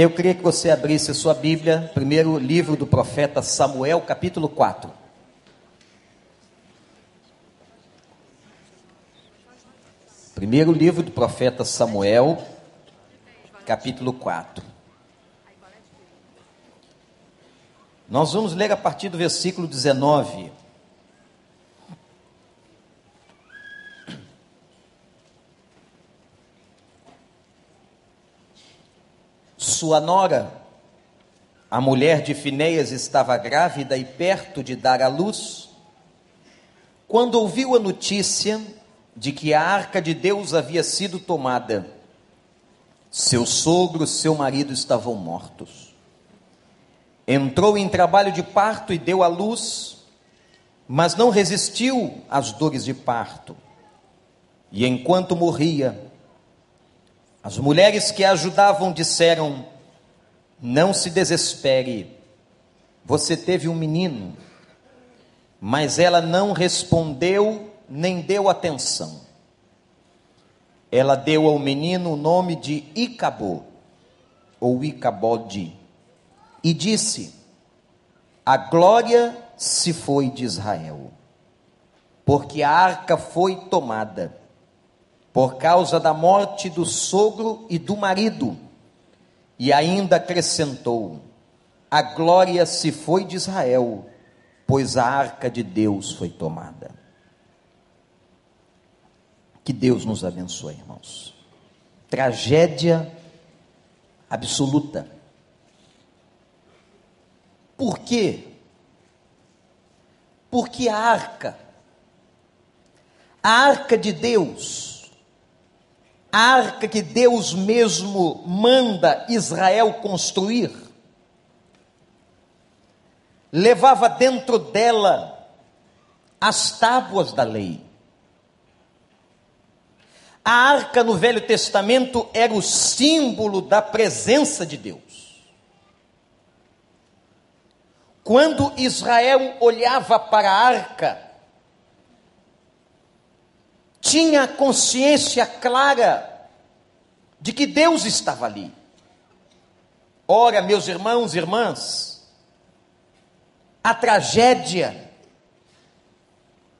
Eu queria que você abrisse a sua Bíblia, primeiro livro do profeta Samuel, capítulo 4. Primeiro livro do profeta Samuel, capítulo 4. Nós vamos ler a partir do versículo 19. Sua nora, a mulher de Fineias, estava grávida e perto de dar à luz. Quando ouviu a notícia de que a arca de Deus havia sido tomada, seu sogro e seu marido estavam mortos. Entrou em trabalho de parto e deu à luz, mas não resistiu às dores de parto. E enquanto morria, as mulheres que a ajudavam disseram: Não se desespere, você teve um menino. Mas ela não respondeu nem deu atenção. Ela deu ao menino o nome de Icabô, ou Icabode, e disse: A glória se foi de Israel, porque a arca foi tomada por causa da morte do sogro e do marido. E ainda acrescentou: A glória se foi de Israel, pois a arca de Deus foi tomada. Que Deus nos abençoe, irmãos. Tragédia absoluta. Por quê? Porque a arca, a arca de Deus, a arca que Deus mesmo manda Israel construir, levava dentro dela as tábuas da lei. A arca no Velho Testamento era o símbolo da presença de Deus. Quando Israel olhava para a arca, tinha consciência clara de que Deus estava ali. Ora, meus irmãos e irmãs, a tragédia,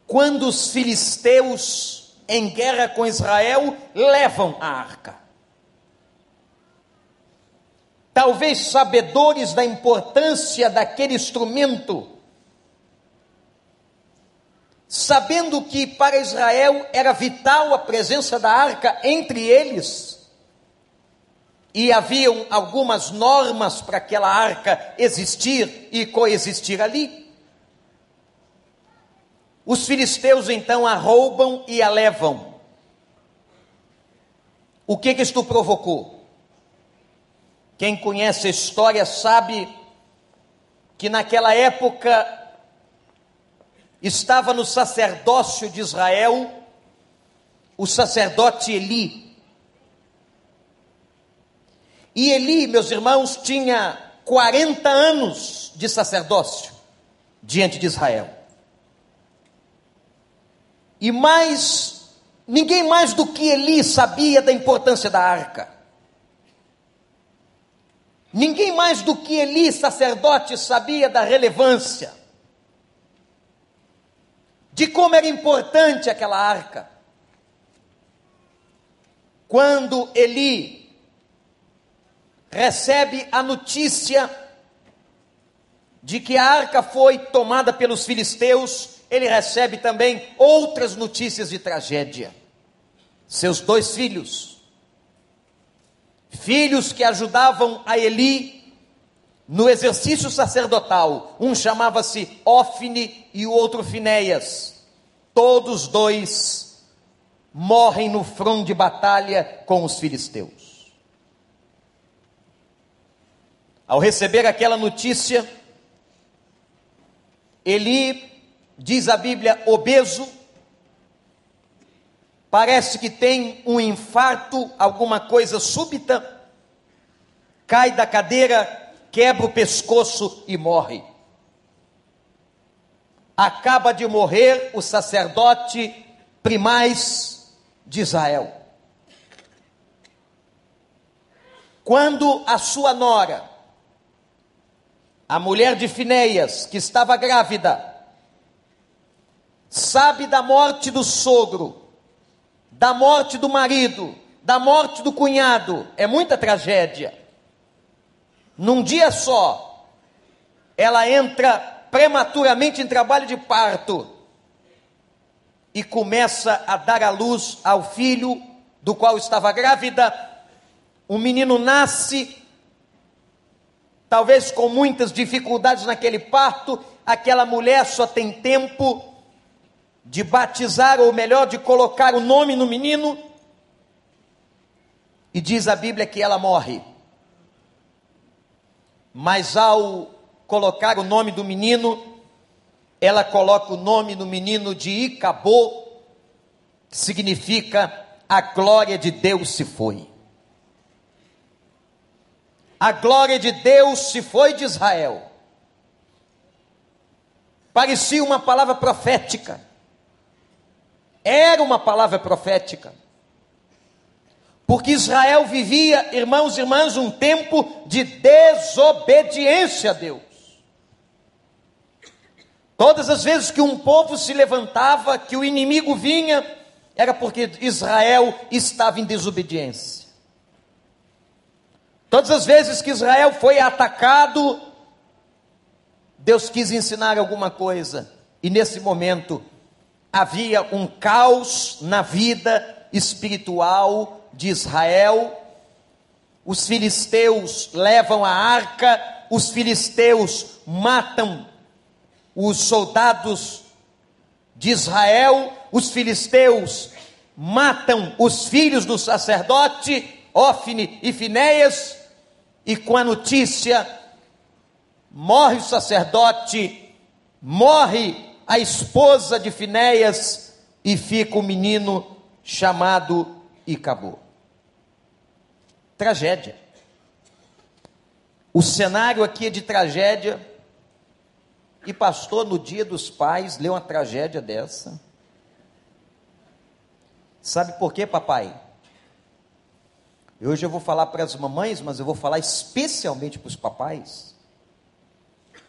quando os filisteus em guerra com Israel levam a arca. Talvez sabedores da importância daquele instrumento, sabendo que para Israel era vital a presença da arca entre eles, e haviam algumas normas para aquela arca existir e coexistir ali. Os filisteus então a roubam e a levam. O que que isto provocou? Quem conhece a história sabe que naquela época estava no sacerdócio de Israel o sacerdote Eli. E Eli, meus irmãos, tinha 40 anos de sacerdócio diante de Israel. E mais, ninguém mais do que Eli sabia da importância da arca. Ninguém mais do que Eli, sacerdote, sabia da relevância de como era importante aquela arca. Quando Eli recebe a notícia de que a arca foi tomada pelos filisteus, ele recebe também outras notícias de tragédia. Seus dois filhos, filhos que ajudavam a Eli no exercício sacerdotal, um chamava-se Ofne e o outro Finéias. Todos dois morrem no front de batalha com os filisteus. Ao receber aquela notícia, Eli, diz a Bíblia, obeso, parece que tem um infarto, alguma coisa súbita, cai da cadeira quebra o pescoço e morre. Acaba de morrer o sacerdote primaz de Israel. Quando a sua nora, a mulher de Fineias, que estava grávida, sabe da morte do sogro, da morte do marido, da morte do cunhado, é muita tragédia. Num dia só, ela entra prematuramente em trabalho de parto e começa a dar à luz ao filho do qual estava grávida. O menino nasce, talvez com muitas dificuldades naquele parto. Aquela mulher só tem tempo de batizar, ou melhor, de colocar o nome no menino. E diz a Bíblia que ela morre. Mas ao colocar o nome do menino, ela coloca o nome no menino de Icabô, que significa a glória de Deus se foi. A glória de Deus se foi de Israel. Parecia uma palavra profética. Era uma palavra profética. Porque Israel vivia, irmãos e irmãs, um tempo de desobediência a Deus. Todas as vezes que um povo se levantava, que o inimigo vinha, era porque Israel estava em desobediência. Todas as vezes que Israel foi atacado, Deus quis ensinar alguma coisa, e nesse momento havia um caos na vida espiritual de Israel. Os filisteus levam a arca, os filisteus matam os soldados de Israel, os filisteus matam os filhos do sacerdote, Ofne e Finéias, e com a notícia, morre o sacerdote, morre a esposa de Finéias e fica o menino chamado Icabô. Tragédia. O cenário aqui é de tragédia. E pastor, no dia dos pais, leu uma tragédia dessa. Sabe por quê, papai? Hoje eu vou falar para as mamães, mas eu vou falar especialmente para os papais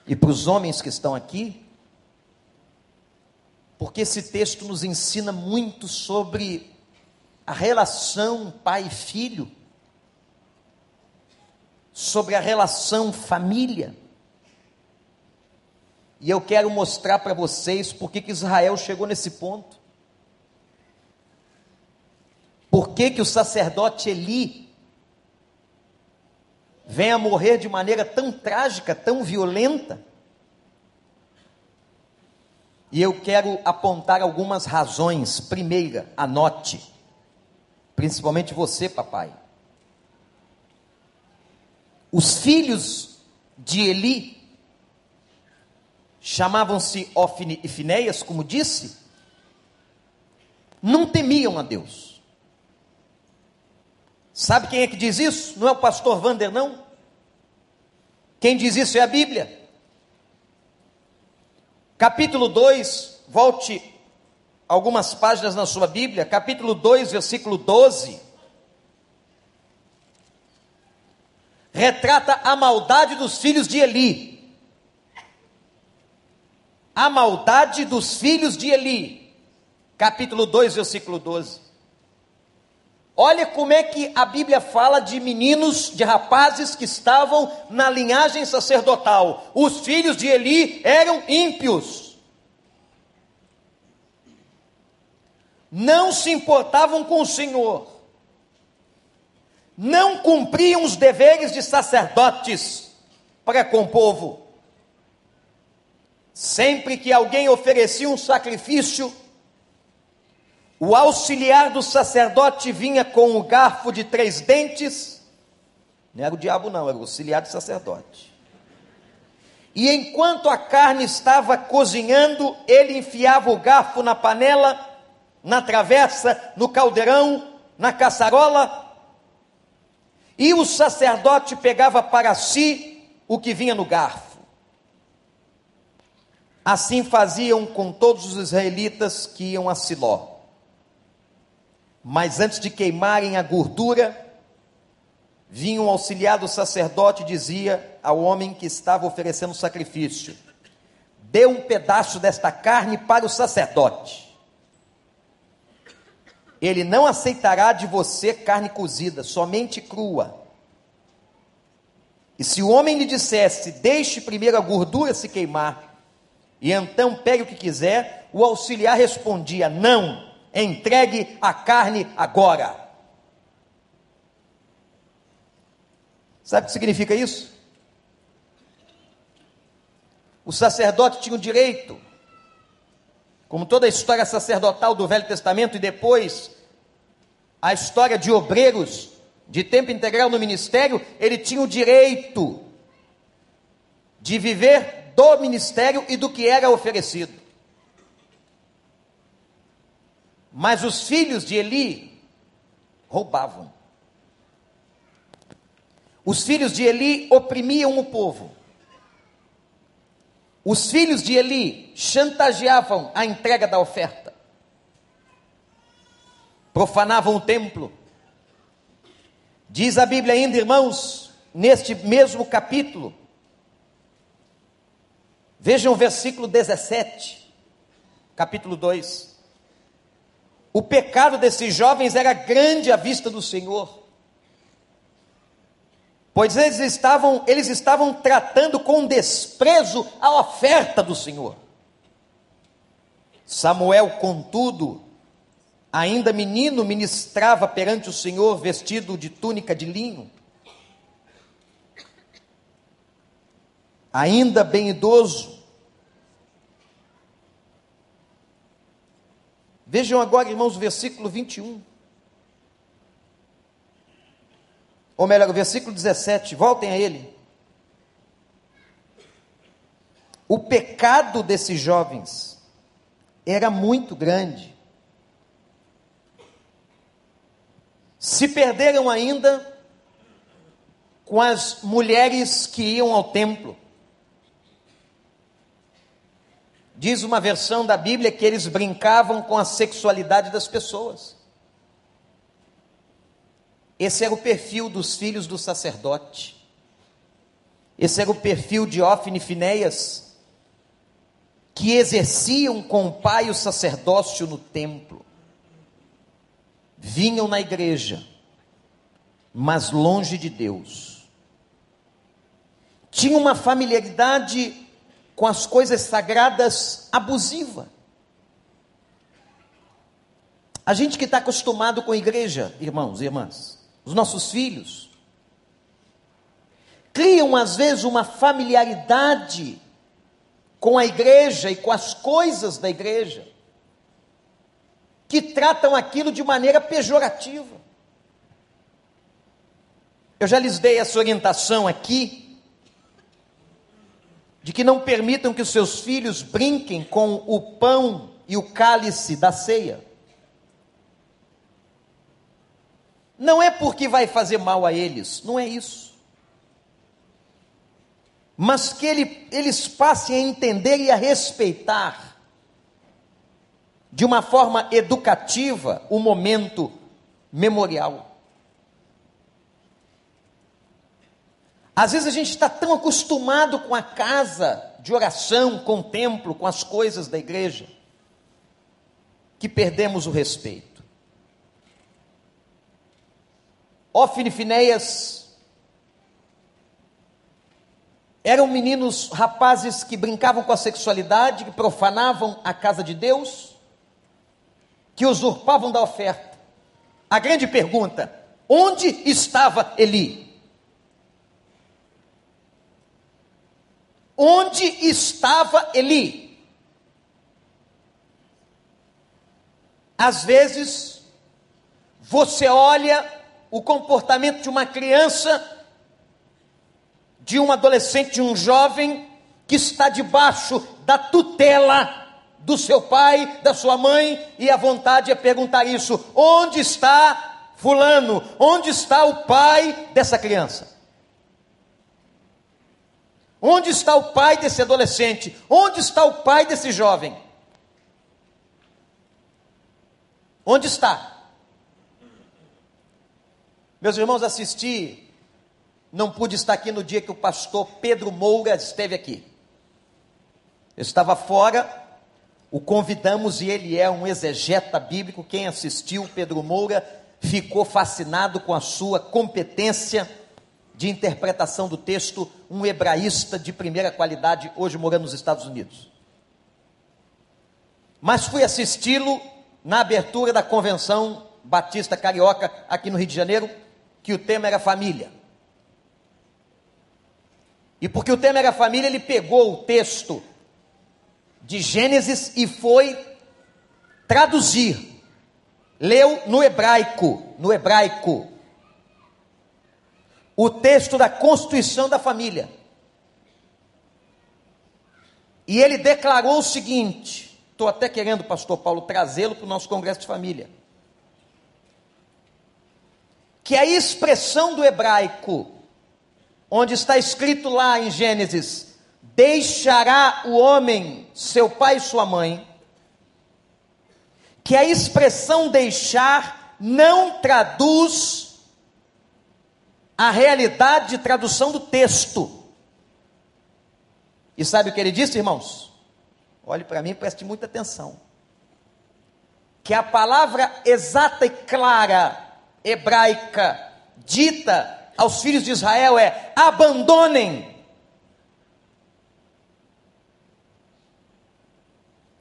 e para os homens que estão aqui porque esse texto nos ensina muito sobre a relação pai filho, sobre a relação família. E eu quero mostrar para vocês por que Israel chegou nesse ponto. Por que, que o sacerdote Eli vem a morrer de maneira tão trágica, tão violenta? E eu quero apontar algumas razões. Primeira, anote, principalmente você, papai. Os filhos de Eli chamavam-se Ofne e Finéias, como disse, não temiam a Deus. Sabe quem é que diz isso? Não é o pastor Vander, não? Quem diz isso é a Bíblia capítulo 2, volte algumas páginas na sua Bíblia, capítulo 2, versículo 12. Retrata a maldade dos filhos de Eli. A maldade dos filhos de Eli. Capítulo 2, versículo 12. Olha como é que a Bíblia fala de meninos, de rapazes que estavam na linhagem sacerdotal. Os filhos de Eli eram ímpios. Não se importavam com o Senhor. Não cumpriam os deveres de sacerdotes para com o povo. Sempre que alguém oferecia um sacrifício, o auxiliar do sacerdote vinha com um garfo de três dentes. Não era o diabo, não, era o auxiliar do sacerdote. E enquanto a carne estava cozinhando, ele enfiava o garfo na panela, na travessa, no caldeirão, na caçarola. E o sacerdote pegava para si o que vinha no garfo. Assim faziam com todos os israelitas que iam a Siló. Mas antes de queimarem a gordura, vinha um auxiliar do sacerdote e dizia ao homem que estava oferecendo sacrifício: Dê um pedaço desta carne para o sacerdote. Ele não aceitará de você carne cozida, somente crua. E se o homem lhe dissesse: Deixe primeiro a gordura se queimar, e então pegue o que quiser, o auxiliar respondia: Não, entregue a carne agora. Sabe o que significa isso? O sacerdote tinha o direito, como toda a história sacerdotal do Velho Testamento e depois a história de obreiros de tempo integral no ministério, ele tinha o direito de viver do ministério e do que era oferecido. Mas os filhos de Eli roubavam. Os filhos de Eli oprimiam o povo. Os filhos de Eli chantageavam a entrega da oferta. Profanavam o templo. Diz a Bíblia ainda, irmãos, neste mesmo capítulo. Vejam o versículo 17, capítulo 2. O pecado desses jovens era grande à vista do Senhor pois eles estavam, eles estavam tratando com desprezo a oferta do Senhor. Samuel, contudo, ainda menino, ministrava perante o Senhor vestido de túnica de linho. Ainda bem idoso. Vejam agora, irmãos, o versículo 21. Ou melhor, o versículo 17, voltem a ele. O pecado desses jovens era muito grande. Se perderam ainda com as mulheres que iam ao templo. Diz uma versão da Bíblia que eles brincavam com a sexualidade das pessoas. Esse era o perfil dos filhos do sacerdote. Esse era o perfil de Ofne e Finéias, que exerciam com o pai o sacerdócio no templo. Vinham na igreja, mas longe de Deus. Tinham uma familiaridade com as coisas sagradas abusiva. A gente que está acostumado com a igreja, irmãos e irmãs, os nossos filhos, criam às vezes uma familiaridade com a igreja e com as coisas da igreja, que tratam aquilo de maneira pejorativa. Eu já lhes dei essa orientação aqui, de que não permitam que os seus filhos brinquem com o pão e o cálice da ceia. Não é porque vai fazer mal a eles, não é isso. Mas que ele, eles passem a entender e a respeitar, de uma forma educativa, o momento memorial. Às vezes a gente está tão acostumado com a casa de oração, com o templo, com as coisas da igreja, que perdemos o respeito. Ofne e Finéias eram meninos, rapazes que brincavam com a sexualidade, que profanavam a casa de Deus, que usurpavam da oferta. A grande pergunta: onde estava Eli? Onde estava Eli? Às vezes, você olha o comportamento de uma criança, de um adolescente, de um jovem que está debaixo da tutela do seu pai, da sua mãe, e a vontade é perguntar isso: onde está Fulano? Onde está o pai dessa criança? Onde está o pai desse adolescente? Onde está o pai desse jovem? Onde está? Meus irmãos, assisti não pude estar aqui no dia que o pastor Pedro Moura esteve aqui. Eu estava fora, o convidamos e ele é um exegeta bíblico. Quem assistiu Pedro Moura ficou fascinado com a sua competência de interpretação do texto, um hebraísta de primeira qualidade, hoje morando nos Estados Unidos. Mas fui assisti-lo na abertura da convenção Batista Carioca aqui no Rio de Janeiro, que o tema era família. E porque o tema era família, ele pegou o texto de Gênesis e foi traduzir. Leu no hebraico, no hebraico, o texto da constituição da família. E ele declarou o seguinte: estou até querendo, pastor Paulo, trazê-lo para o nosso congresso de família. Que a expressão do hebraico onde está escrito lá em Gênesis: Deixará o homem seu pai e sua mãe, que a expressão deixar não traduz a realidade de tradução do texto. E sabe o que ele disse, irmãos? Olhe para mim preste muita atenção. Que a palavra exata e clara, hebraica, dita aos filhos de Israel é: abandonem.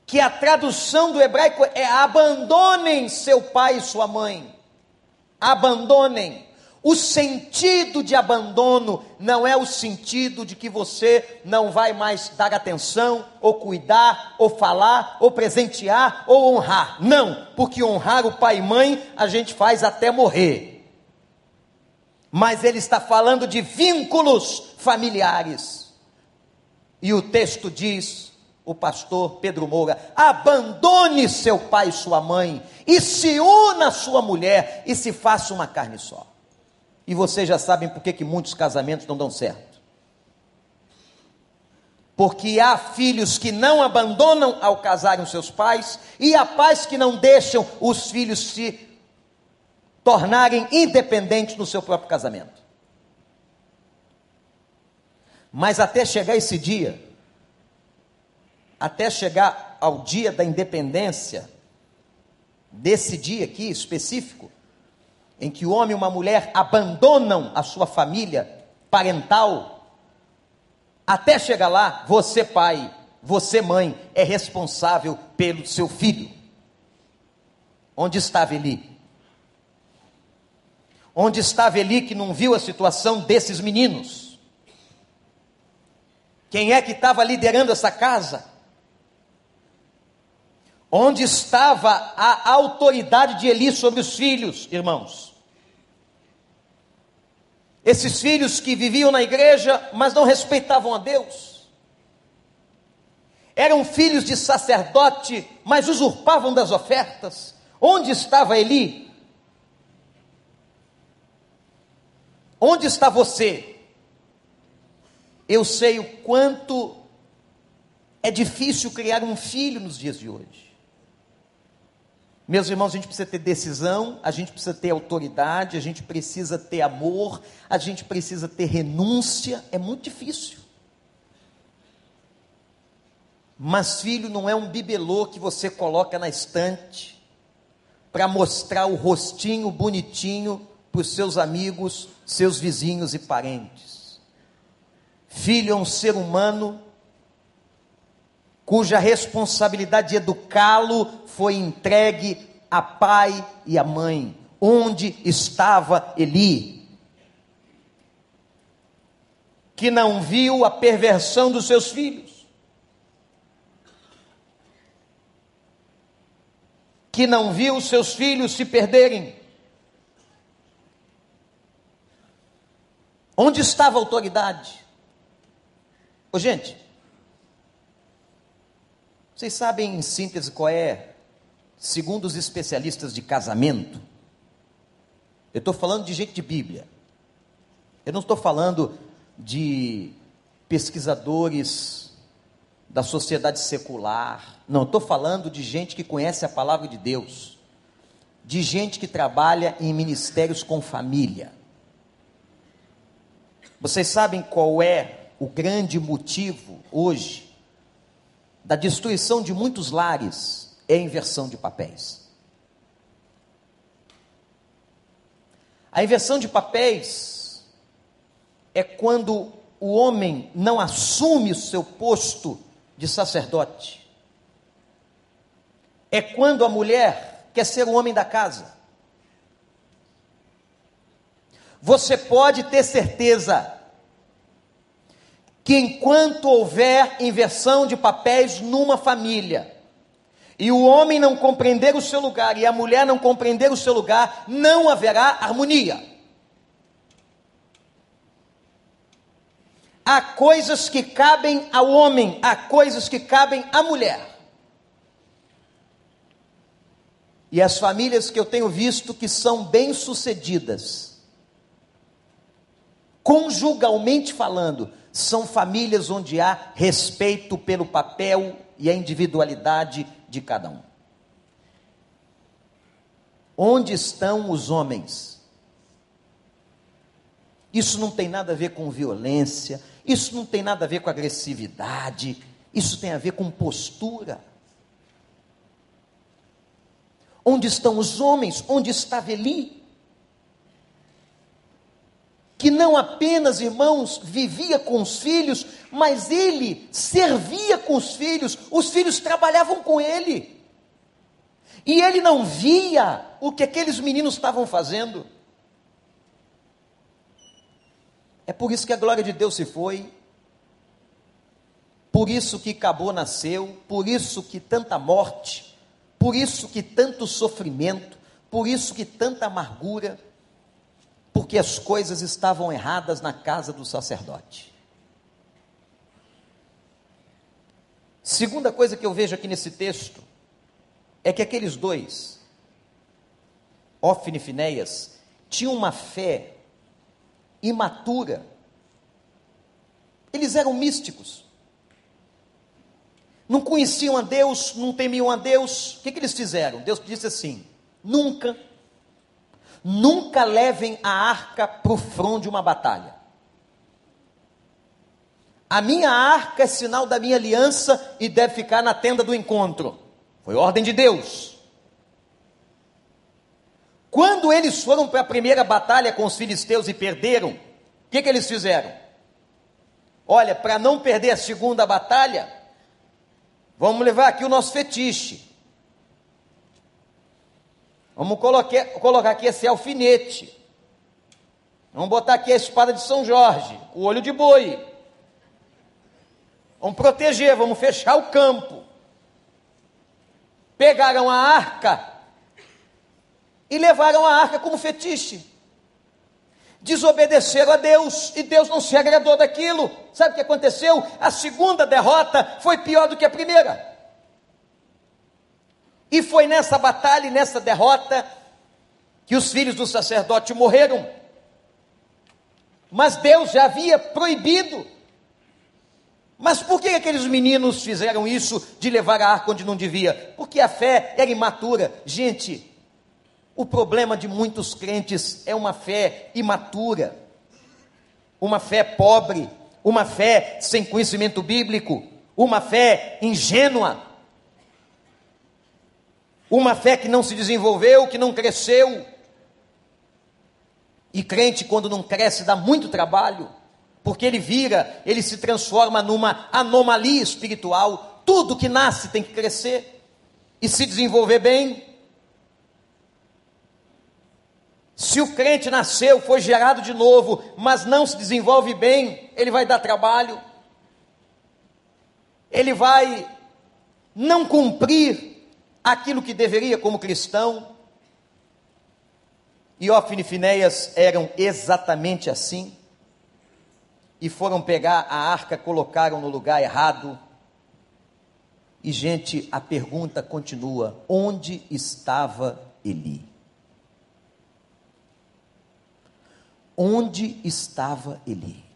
Que a tradução do hebraico é: abandonem seu pai e sua mãe. Abandonem. O sentido de abandono não é o sentido de que você não vai mais dar atenção, ou cuidar, ou falar, ou presentear, ou honrar. Não, porque honrar o pai e mãe a gente faz até morrer mas ele está falando de vínculos familiares. E o texto diz, o pastor Pedro Moura: abandone seu pai e sua mãe, e se una à sua mulher, e se faça uma carne só. E vocês já sabem por que, que muitos casamentos não dão certo. Porque há filhos que não abandonam ao casarem os seus pais, e há pais que não deixam os filhos se tornarem independentes no seu próprio casamento. Mas até chegar esse dia, até chegar ao dia da independência, desse dia aqui específico, em que o homem e uma mulher abandonam a sua família parental, até chegar lá, você pai, você mãe, é responsável pelo seu filho. Onde estava Eli? Onde estava Eli que não viu a situação desses meninos? Quem é que estava liderando essa casa? Onde estava a autoridade de Eli sobre os filhos, irmãos? Esses filhos que viviam na igreja, mas não respeitavam a Deus. Eram filhos de sacerdote, mas usurpavam das ofertas. Onde estava Eli? Onde está você? Eu sei o quanto é difícil criar um filho nos dias de hoje. Meus irmãos, a gente precisa ter decisão, a gente precisa ter autoridade, a gente precisa ter amor, a gente precisa ter renúncia. É muito difícil. Mas filho não é um bibelô que você coloca na estante para mostrar o rostinho bonitinho para os seus amigos, seus vizinhos e parentes. Filho é um ser humano cuja responsabilidade de educá-lo foi entregue a pai e a mãe. Onde estava Eli? Que não viu a perversão dos seus filhos. Que não viu seus filhos se perderem. Onde estava a autoridade? Ô, gente, vocês sabem em síntese qual é, segundo os especialistas de casamento? Eu estou falando de gente de Bíblia. Eu não estou falando de pesquisadores da sociedade secular. Não, estou falando de gente que conhece a palavra de Deus. De gente que trabalha em ministérios com família Vocês sabem qual é o grande motivo hoje da destruição de muitos lares? É a inversão de papéis. A inversão de papéis é quando o homem não assume o seu posto de sacerdote. É quando a mulher quer ser o homem da casa. Você pode ter certeza que enquanto houver inversão de papéis numa família, e o homem não compreender o seu lugar e a mulher não compreender o seu lugar, não haverá harmonia. Há coisas que cabem ao homem, há coisas que cabem à mulher. E as famílias que eu tenho visto que são bem-sucedidas, conjugalmente falando, são famílias onde há respeito pelo papel e a individualidade de cada um. Onde estão os homens? Isso não tem nada a ver com violência, isso não tem nada a ver com agressividade, isso tem a ver com postura. Onde estão os homens? Onde estava Eli? Que não apenas, irmãos, vivia com os filhos, mas ele servia com os filhos, os filhos trabalhavam com ele. E ele não via o que aqueles meninos estavam fazendo. É por isso que a glória de Deus se foi, por isso que Cabô nasceu, por isso que tanta morte, por isso que tanto sofrimento, por isso que tanta amargura, porque as coisas estavam erradas na casa do sacerdote. Segunda coisa que eu vejo aqui nesse texto é que aqueles dois, Ofne e Finéias, tinham uma fé imatura. Eles eram místicos. Não conheciam a Deus, não temiam a Deus. O que, que eles fizeram? Deus disse assim: nunca, nunca levem a arca para o front de uma batalha. A minha arca é sinal da minha aliança e deve ficar na tenda do encontro. Foi ordem de Deus. Quando eles foram para a primeira batalha com os filisteus e perderam, o que, que eles fizeram? Olha, para não perder a segunda batalha, vamos levar aqui o nosso fetiche. Vamos colocar, colocar aqui esse alfinete. Vamos botar aqui a espada de São Jorge, o olho de boi. Vamos proteger, vamos fechar o campo. Pegaram a arca e levaram a arca como fetiche. Desobedeceram a Deus e Deus não se agradou daquilo. Sabe o que aconteceu? A segunda derrota foi pior do que a primeira. E foi nessa batalha e nessa derrota que os filhos do sacerdote morreram. Mas Deus já havia proibido. Mas por que aqueles meninos fizeram isso de levar a arca onde não devia? Porque a fé era imatura. Gente, o problema de muitos crentes é uma fé imatura, uma fé pobre, uma fé sem conhecimento bíblico, uma fé ingênua, uma fé que não se desenvolveu, que não cresceu. E crente, quando não cresce, dá muito trabalho, porque ele vira, ele se transforma numa anomalia espiritual. Tudo que nasce tem que crescer e se desenvolver bem. Se o crente nasceu, foi gerado de novo, mas não se desenvolve bem, ele vai dar trabalho, ele vai não cumprir aquilo que deveria como cristão. E Ofne e Finéias eram exatamente assim, e foram pegar a arca, colocaram no lugar errado. E, gente, a pergunta continua: onde estava Eli? Onde estava Eli?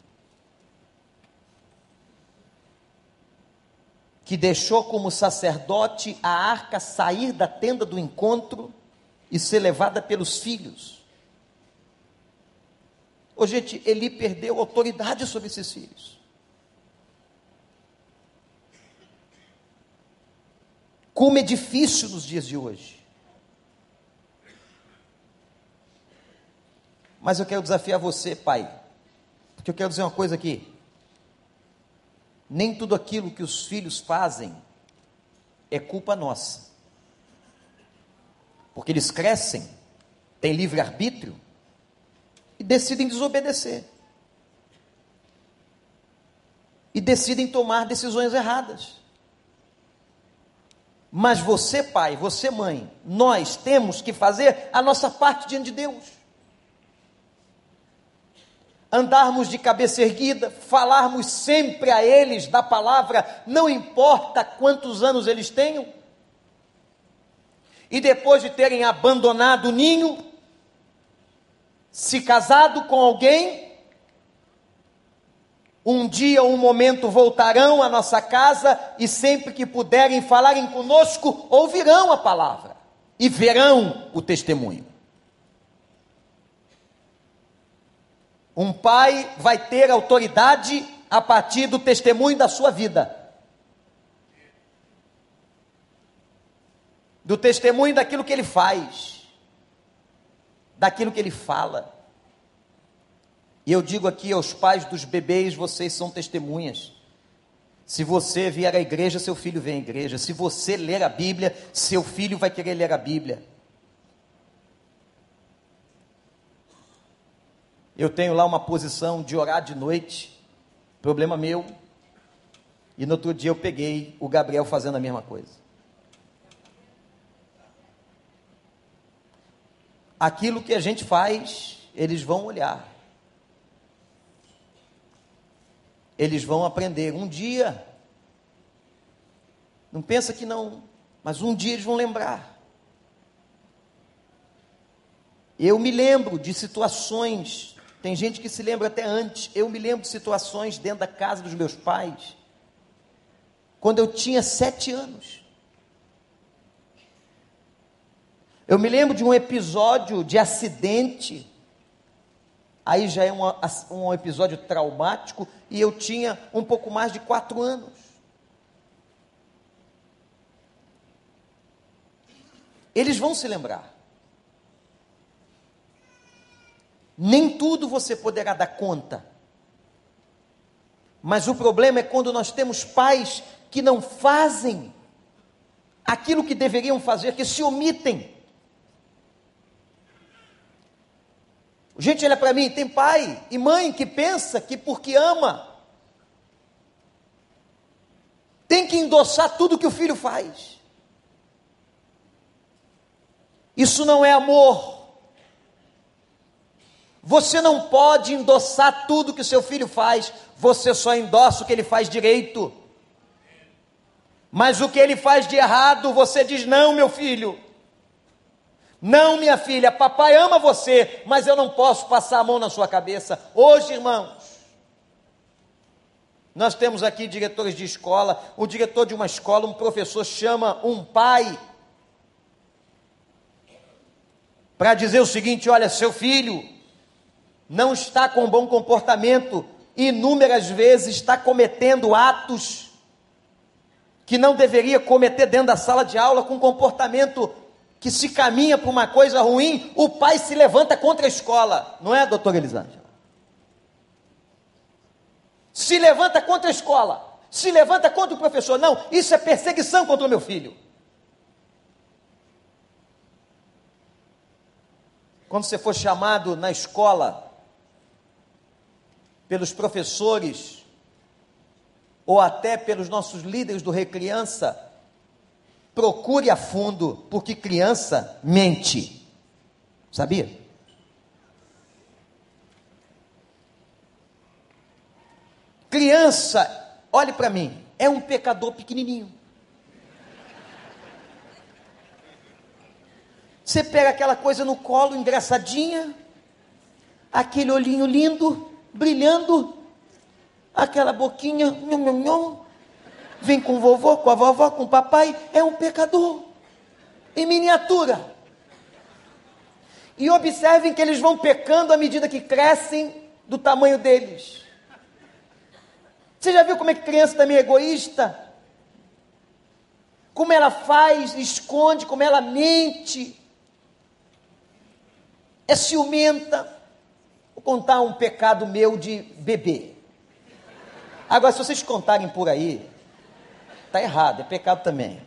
Que deixou como sacerdote a arca sair da tenda do encontro e ser levada pelos filhos. Ô, gente, Eli perdeu autoridade sobre esses filhos. Como é difícil nos dias de hoje. Mas eu quero desafiar você, pai, porque eu quero dizer uma coisa aqui. Nem tudo aquilo que os filhos fazem é culpa nossa. Porque eles crescem, têm livre-arbítrio e decidem desobedecer. E decidem tomar decisões erradas. Mas você, pai, você, mãe, nós temos que fazer a nossa parte diante de Deus andarmos de cabeça erguida, falarmos sempre a eles da palavra, não importa quantos anos eles tenham. E depois de terem abandonado o ninho, se casado com alguém, um dia, um momento voltarão à nossa casa e sempre que puderem falarem conosco, ouvirão a palavra e verão o testemunho. Um pai vai ter autoridade a partir do testemunho da sua vida. Do testemunho daquilo que ele faz, daquilo que ele fala. E eu digo aqui aos pais dos bebês: vocês são testemunhas. Se você vier à igreja, seu filho vem à igreja. Se você ler a Bíblia, seu filho vai querer ler a Bíblia. Eu tenho lá uma posição de orar de noite, problema meu. E no outro dia eu peguei o Gabriel fazendo a mesma coisa. Aquilo que a gente faz, eles vão olhar. Eles vão aprender. Um dia, não pensa que não, mas um dia eles vão lembrar. Eu me lembro de situações tem gente que se lembra até antes. Eu me lembro de situações dentro da casa dos meus pais, quando eu tinha sete anos. Eu me lembro de um episódio de acidente, aí já é um, episódio traumático, e eu tinha um pouco mais de quatro anos. Eles vão se lembrar. Nem tudo você poderá dar conta. Mas o problema é quando nós temos pais que não fazem aquilo que deveriam fazer, que se omitem. Gente, olha para mim, tem pai e mãe que pensa que porque ama, tem que endossar tudo que o filho faz. Isso não é amor. Você não pode endossar tudo que seu filho faz, você só endossa o que ele faz direito. Mas o que ele faz de errado, você diz: não, meu filho. Não, minha filha, papai ama você, mas eu não posso passar a mão na sua cabeça. Hoje, irmãos, nós temos aqui diretores de escola, o diretor de uma escola, um professor chama um pai para dizer o seguinte: olha, seu filho não está com bom comportamento, inúmeras vezes está cometendo atos que não deveria cometer dentro da sala de aula, com comportamento que se caminha para uma coisa ruim, o pai se levanta contra a escola, não é, doutor Elisângela? Se levanta contra a escola, se levanta contra o professor, não, isso é perseguição contra o meu filho. Quando você for chamado na escola pelos professores ou até pelos nossos líderes do Recriança, procure a fundo, porque criança mente. Sabia? Criança, olhe para mim, é um pecador pequenininho. Você pega aquela coisa no colo, engraçadinha, aquele olhinho lindo, brilhando, aquela boquinha, nhom, nhom, nhom, vem com o vovô, com a vovó, com o papai, é um pecador, em miniatura. E observem que eles vão pecando à medida que crescem, do tamanho deles. Você já viu como é que criança também é egoísta? Como ela faz, esconde, como ela mente, é ciumenta. Vou contar um pecado meu de bebê. Agora, se vocês contarem por aí, está errado, é pecado também.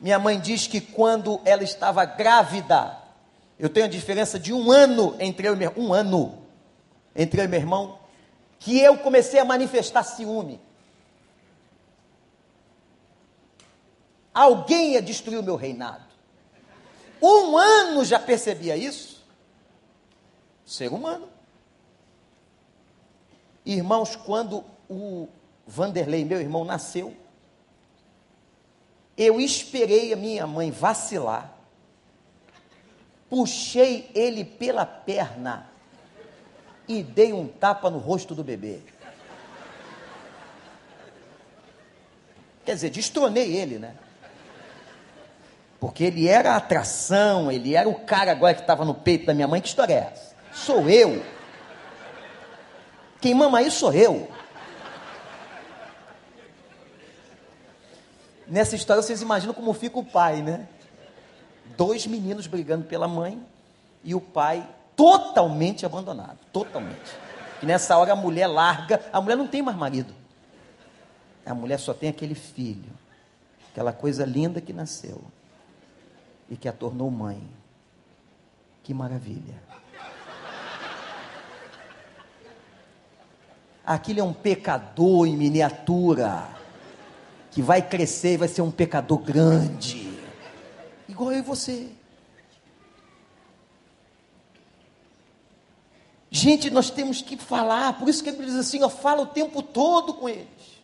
Minha mãe diz que quando ela estava grávida, eu tenho a diferença de um ano entre eu e meu um ano entre eu e meu irmão, que eu comecei a manifestar ciúme. Alguém ia destruir o meu reinado. Um ano já percebia isso? Ser humano. Irmãos, quando o Vanderlei, meu irmão, nasceu, eu esperei a minha mãe vacilar, puxei ele pela perna e dei um tapa no rosto do bebê. Quer dizer, destronei ele, né? Porque ele era a atração, ele era o cara agora que estava no peito da minha mãe. Que história é essa? Sou eu. Quem mama isso sou eu. Nessa história vocês imaginam como fica o pai, né? Dois meninos brigando pela mãe e o pai totalmente abandonado. Totalmente. Nessa hora a mulher larga, a mulher não tem mais marido. A mulher só tem aquele filho, aquela coisa linda que nasceu e que a tornou mãe. Que maravilha. Aquilo é um pecador em miniatura, que vai crescer e vai ser um pecador grande, igual eu e você. Gente, nós temos que falar, por isso que ele diz assim: ó, fala o tempo todo com eles.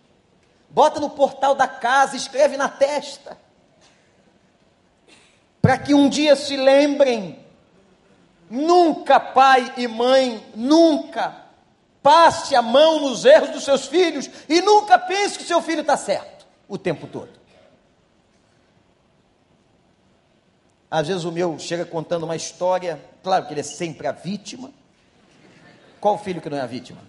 Bota no portal da casa, escreve na testa para que um dia se lembrem. Nunca, pai e mãe, nunca passe a mão nos erros dos seus filhos e nunca pense que seu filho está certo o tempo todo. Às vezes o meu chega contando uma história, claro que ele é sempre a vítima. Qual filho que não é a vítima?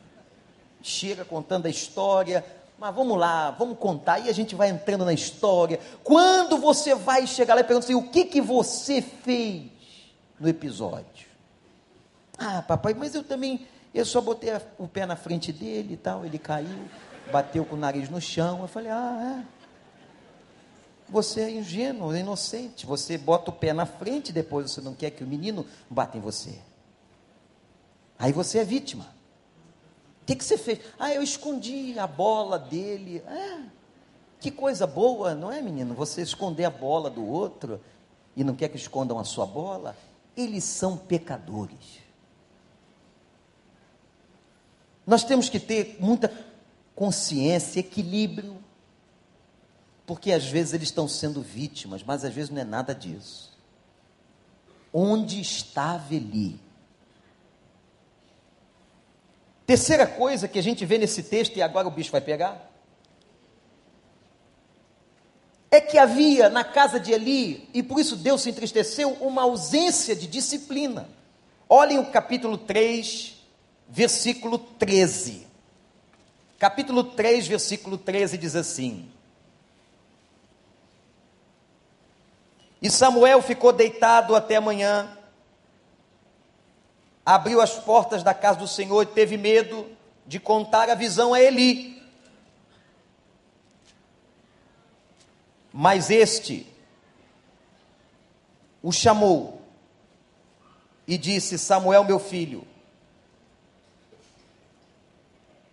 Chega contando a história, mas vamos lá, vamos contar, e a gente vai entrando na história. Quando você vai chegar lá e perguntar assim, o que, que você fez no episódio? Ah, papai, mas eu também, eu só botei o pé na frente dele e tal, ele caiu, bateu com o nariz no chão. Eu falei, ah, é. Você é ingênuo, é inocente. Você bota o pé na frente, depois você não quer que o menino bata em você. Aí você é vítima. O que, que você fez? Ah, eu escondi a bola dele. É, que coisa boa, não é, menino? Você esconder a bola do outro e não quer que escondam a sua bola? Eles são pecadores. Nós temos que ter muita consciência, equilíbrio, porque às vezes eles estão sendo vítimas, mas às vezes não é nada disso. Onde estava Eli? Terceira coisa que a gente vê nesse texto, e agora o bicho vai pegar, é que havia na casa de Eli, e por isso Deus se entristeceu, uma ausência de disciplina. Olhem o capítulo 3, versículo 13. Capítulo 3, versículo 13 diz assim: E Samuel ficou deitado até amanhã, abriu as portas da casa do Senhor e teve medo de contar a visão a Eli. Mas este o chamou e disse: Samuel, meu filho.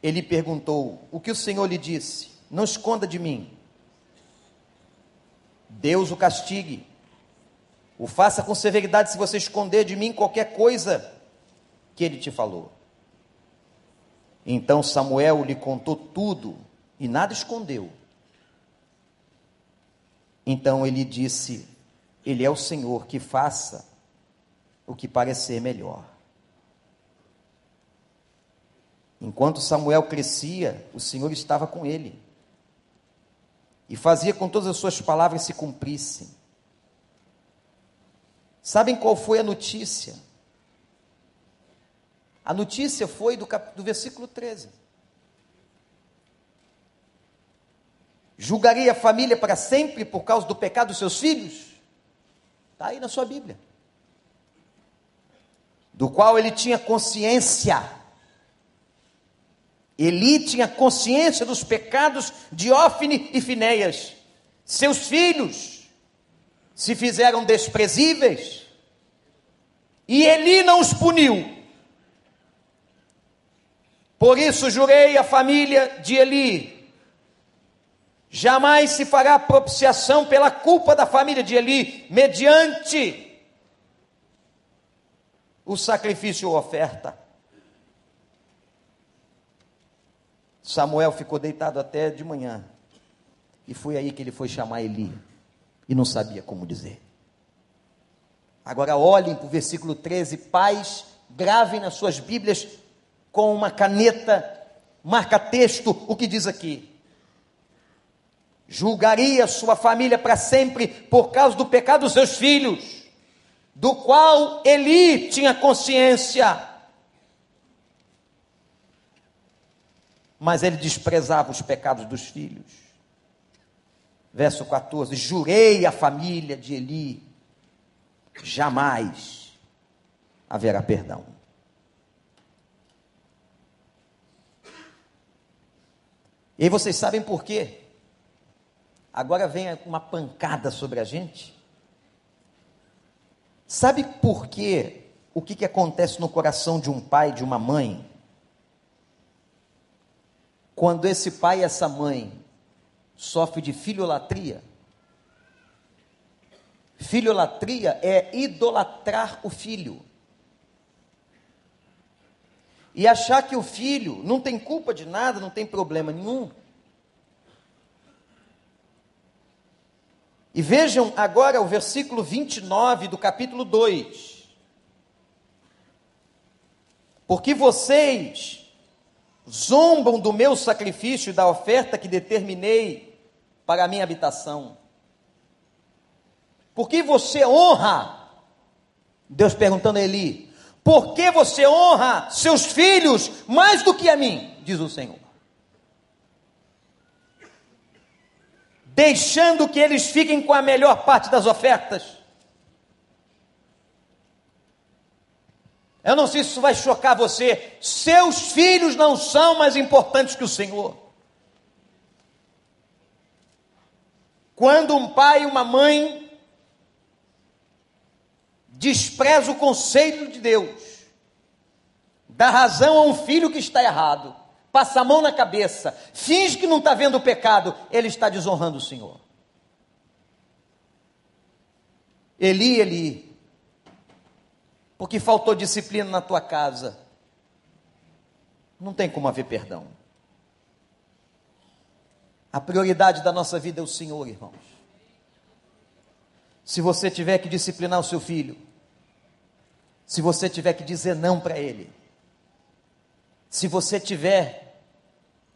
Ele perguntou: O que o Senhor lhe disse? Não esconda de mim. Deus o castigue. O faça com severidade se você esconder de mim qualquer coisa que ele te falou. Então Samuel lhe contou tudo e nada escondeu. Então ele disse: Ele é o Senhor que faça o que parecer melhor. Enquanto Samuel crescia, o Senhor estava com ele e fazia com todas as suas palavras se cumprissem. Sabem qual foi a notícia? A notícia foi do, cap... do versículo 13. Julgaria a família para sempre por causa do pecado dos seus filhos? Está aí na sua Bíblia. Do qual ele tinha consciência. Eli tinha consciência dos pecados de Ófine e Finéias. Seus filhos se fizeram desprezíveis. E Eli não os puniu. Por isso jurei a família de Eli: jamais se fará propiciação pela culpa da família de Eli, mediante o sacrifício ou oferta. Samuel ficou deitado até de manhã, e foi aí que ele foi chamar Eli, e não sabia como dizer. Agora olhem para o versículo 13, pais, gravem nas suas Bíblias com uma caneta, marca texto, o que diz aqui. Julgaria sua família para sempre por causa do pecado dos seus filhos, do qual Eli tinha consciência. Mas ele desprezava os pecados dos filhos. Verso 14: Jurei a família de Eli, jamais haverá perdão. E aí vocês sabem por quê? Agora vem uma pancada sobre a gente. Sabe por quê? O que, que acontece no coração de um pai, de uma mãe? Quando esse pai e essa mãe sofre de filiolatria. Filiolatria é idolatrar o filho. E achar que o filho não tem culpa de nada, não tem problema nenhum. E vejam agora o versículo 29 do capítulo 2. Porque vocês zombam do meu sacrifício e da oferta que determinei para a minha habitação. Porque você honra, Deus perguntando a Eli, por que você honra seus filhos mais do que a mim? Diz o Senhor. Deixando que eles fiquem com a melhor parte das ofertas. Eu não sei se isso vai chocar você. Seus filhos não são mais importantes que o Senhor. Quando um pai e uma mãe despreza o conselho de Deus, dá razão a um filho que está errado, passa a mão na cabeça, finge que não está vendo o pecado, ele está desonrando o Senhor. Eli, Eli, porque faltou disciplina na tua casa, não tem como haver perdão. A prioridade da nossa vida é o Senhor, irmãos. Se você tiver que disciplinar o seu filho, se você tiver que dizer não para ele, se você tiver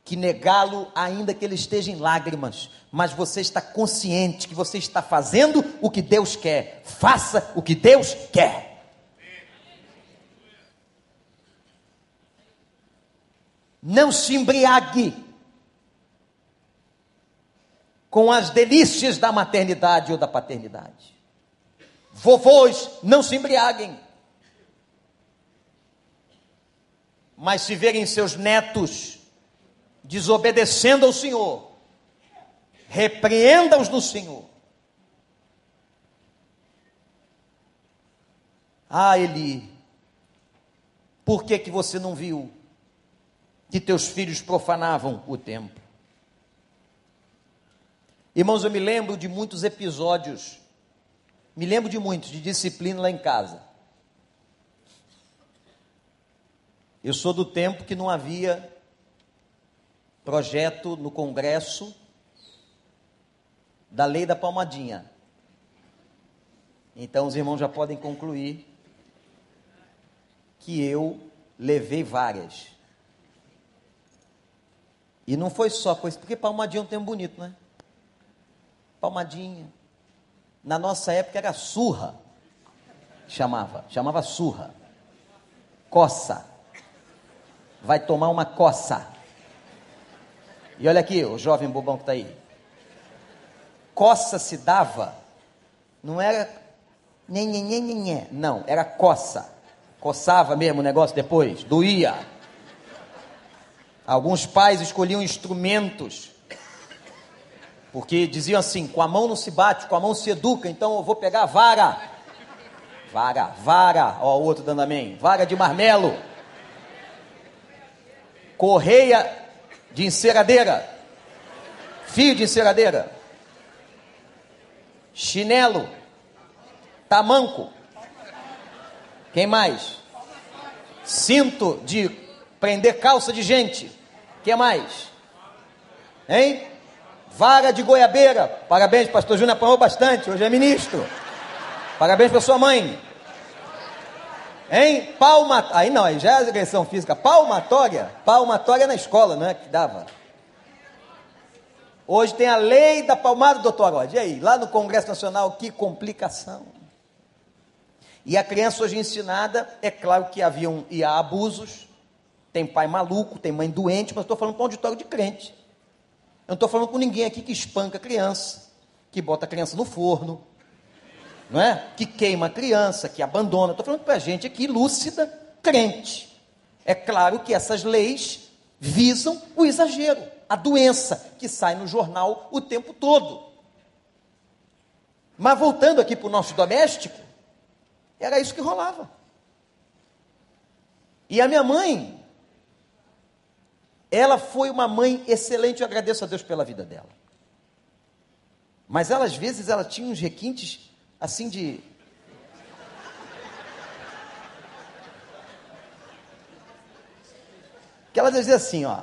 que negá-lo, ainda que ele esteja em lágrimas, mas você está consciente que você está fazendo o que Deus quer, faça o que Deus quer. Não se embriague com as delícias da maternidade ou da paternidade. Vovôs, não se embriaguem. mas se verem seus netos desobedecendo ao Senhor, repreenda-os no Senhor. Ah, Eli, por que que você não viu que teus filhos profanavam o templo? Irmãos, eu me lembro de muitos episódios, me lembro de muitos, de disciplina lá em casa. Eu sou do tempo que não havia projeto no Congresso da lei da palmadinha. Então os irmãos já podem concluir que eu levei várias. E não foi só coisa, porque palmadinha é um termo bonito, né? Palmadinha. Na nossa época era surra. Chamava, chamava surra. Coça. vai tomar uma coça. E olha aqui, o jovem bobão que está aí. Coça se dava, não era nhe, nhe, nhe, nhe, não, era coça. Coçava mesmo o negócio depois, doía. Alguns pais escolhiam instrumentos, porque diziam assim: com a mão não se bate, com a mão se educa, então eu vou pegar a vara. Vara, vara, ó, o outro dando amém. Vara de marmelo. Correia de enceradeira, fio de enceradeira, chinelo, tamanco, quem mais? Cinto de prender calça de gente, que mais? Hein? Vara de goiabeira, parabéns, pastor Júnior apanhou bastante, hoje é ministro, parabéns para sua mãe, Hein? Palma, aí não, aí já é agressão física. Palmatória, palmatória na escola, não é que dava. Hoje tem a lei da palmada, doutor Rod. E aí, lá no Congresso Nacional, que complicação. E a criança hoje ensinada, é claro que haviam e há abusos. Tem pai maluco, tem mãe doente, mas estou falando com um auditório de crente. Eu não estou falando com ninguém aqui que espanca criança, que bota a criança no forno, não é? Que queima a criança, que abandona. Estou falando para a gente aqui, lúcida, crente. É claro que essas leis visam o exagero, a doença que sai no jornal o tempo todo. Mas voltando aqui para o nosso doméstico, era isso que rolava. E a minha mãe, ela foi uma mãe excelente, eu agradeço a Deus pela vida dela. Mas ela, às vezes, ela tinha uns requintes assim de. Que ela dizia assim, ó.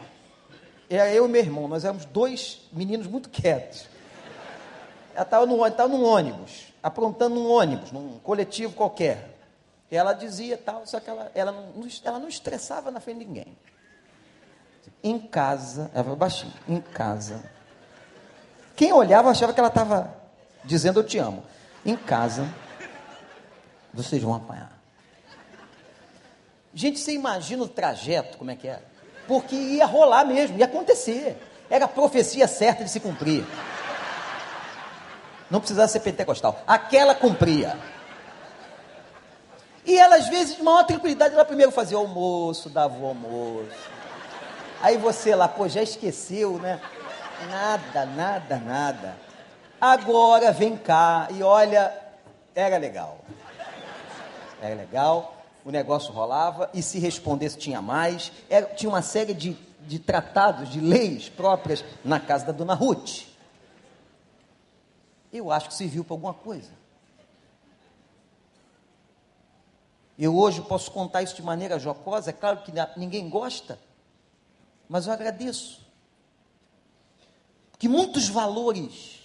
Era eu e meu irmão, nós éramos dois meninos muito quietos. Ela estava num, tava ônibus, aprontando num ônibus, num coletivo qualquer. E ela dizia tal, só que ela, ela, não, ela não estressava na frente de ninguém. Em casa, ela falou baixinho, em casa. Quem olhava achava que ela estava dizendo eu te amo. Em casa, vocês vão apanhar. Gente, você imagina o trajeto, como é que era? Porque ia rolar mesmo, ia acontecer. Era a profecia certa de se cumprir. Não precisava ser pentecostal. Aquela cumpria. E ela, às vezes, de maior tranquilidade, ela primeiro fazia o almoço, dava o almoço. Aí você lá, pô, já esqueceu, né? Nada, nada, nada. Agora vem cá e olha, era legal. Era legal, o negócio rolava e se respondesse tinha mais. Era, tinha uma série de, de tratados, de leis próprias na casa da dona Ruth. Eu acho que serviu para alguma coisa. Eu hoje posso contar isso de maneira jocosa, é claro que ninguém gosta, mas eu agradeço. Que muitos valores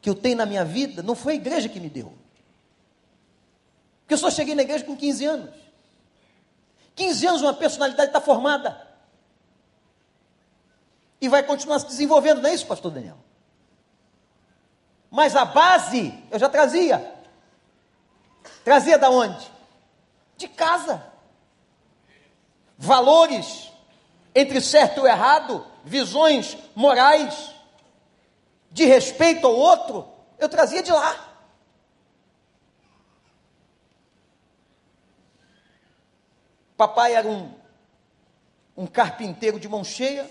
que eu tenho na minha vida não foi a igreja que me deu. Porque eu só cheguei na igreja com 15 anos. 15 anos uma personalidade está formada. E vai continuar se desenvolvendo, não é isso, pastor Daniel? Mas a base eu já trazia. Trazia da onde? De casa. Valores entre certo e errado, visões morais de respeito ao outro, eu trazia de lá. Papai era um, um carpinteiro de mão cheia.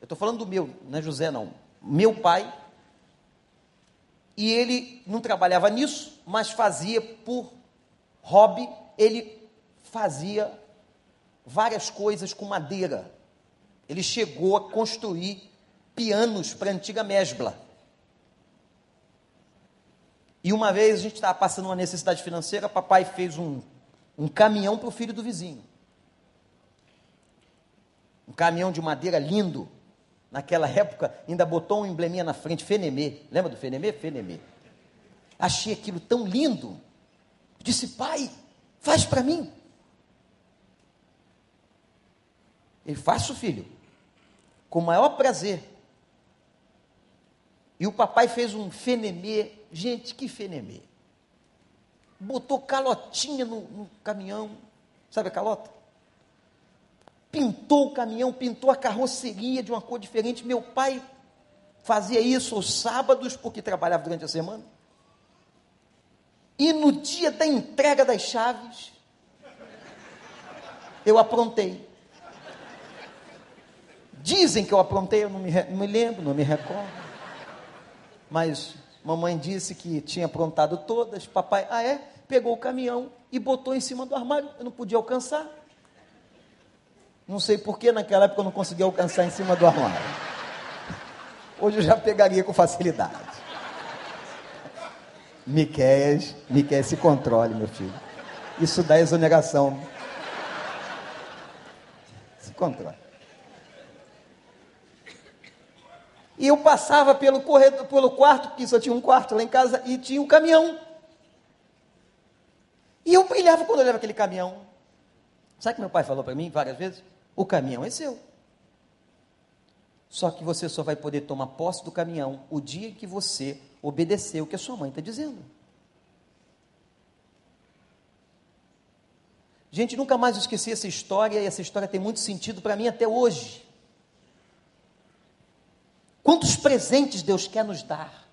Eu estou falando do meu, não é José não. Meu pai. E ele não trabalhava nisso, mas fazia por hobby. Ele fazia várias coisas com madeira. Ele chegou a construir pianos para a antiga mesbla. E uma vez a gente estava passando uma necessidade financeira, papai fez um, um caminhão para o filho do vizinho. Um caminhão de madeira lindo. Naquela época ainda botou um embleminha na frente, Fenemê. Lembra do Fenemê? Fenemê. Achei aquilo tão lindo. Disse, pai, faz para mim. Ele, faço, filho, com o maior prazer. E o papai fez um fenemê Gente, que fenemê. Botou calotinha no, no caminhão. Sabe a calota? pintou o caminhão, pintou a carroceria de uma cor diferente. Meu pai fazia isso aos sábados, porque trabalhava durante a semana. E no dia da entrega das chaves, eu aprontei. Dizem que eu aprontei, eu não me, não me lembro, não me recordo. Mas mamãe disse que tinha aprontado todas. Papai, ah é? Pegou o caminhão e botou em cima do armário. Eu não podia alcançar. Não sei por que naquela época eu não conseguia alcançar em cima do armário. Hoje eu já pegaria com facilidade. Miquéias, Miquéias, se controle, meu filho. Isso dá exoneração. Se controle. E eu passava pelo corredor, pelo quarto, porque só tinha um quarto lá em casa, e tinha um caminhão. E eu brilhava quando eu olhava aquele caminhão. Sabe o que meu pai falou para mim várias vezes? O caminhão é seu. Só que você só vai poder tomar posse do caminhão o dia que você obedecer o que a sua mãe está dizendo. Gente, nunca mais esqueci essa história e essa história tem muito sentido para mim até hoje. Quantos presentes Deus quer nos dar?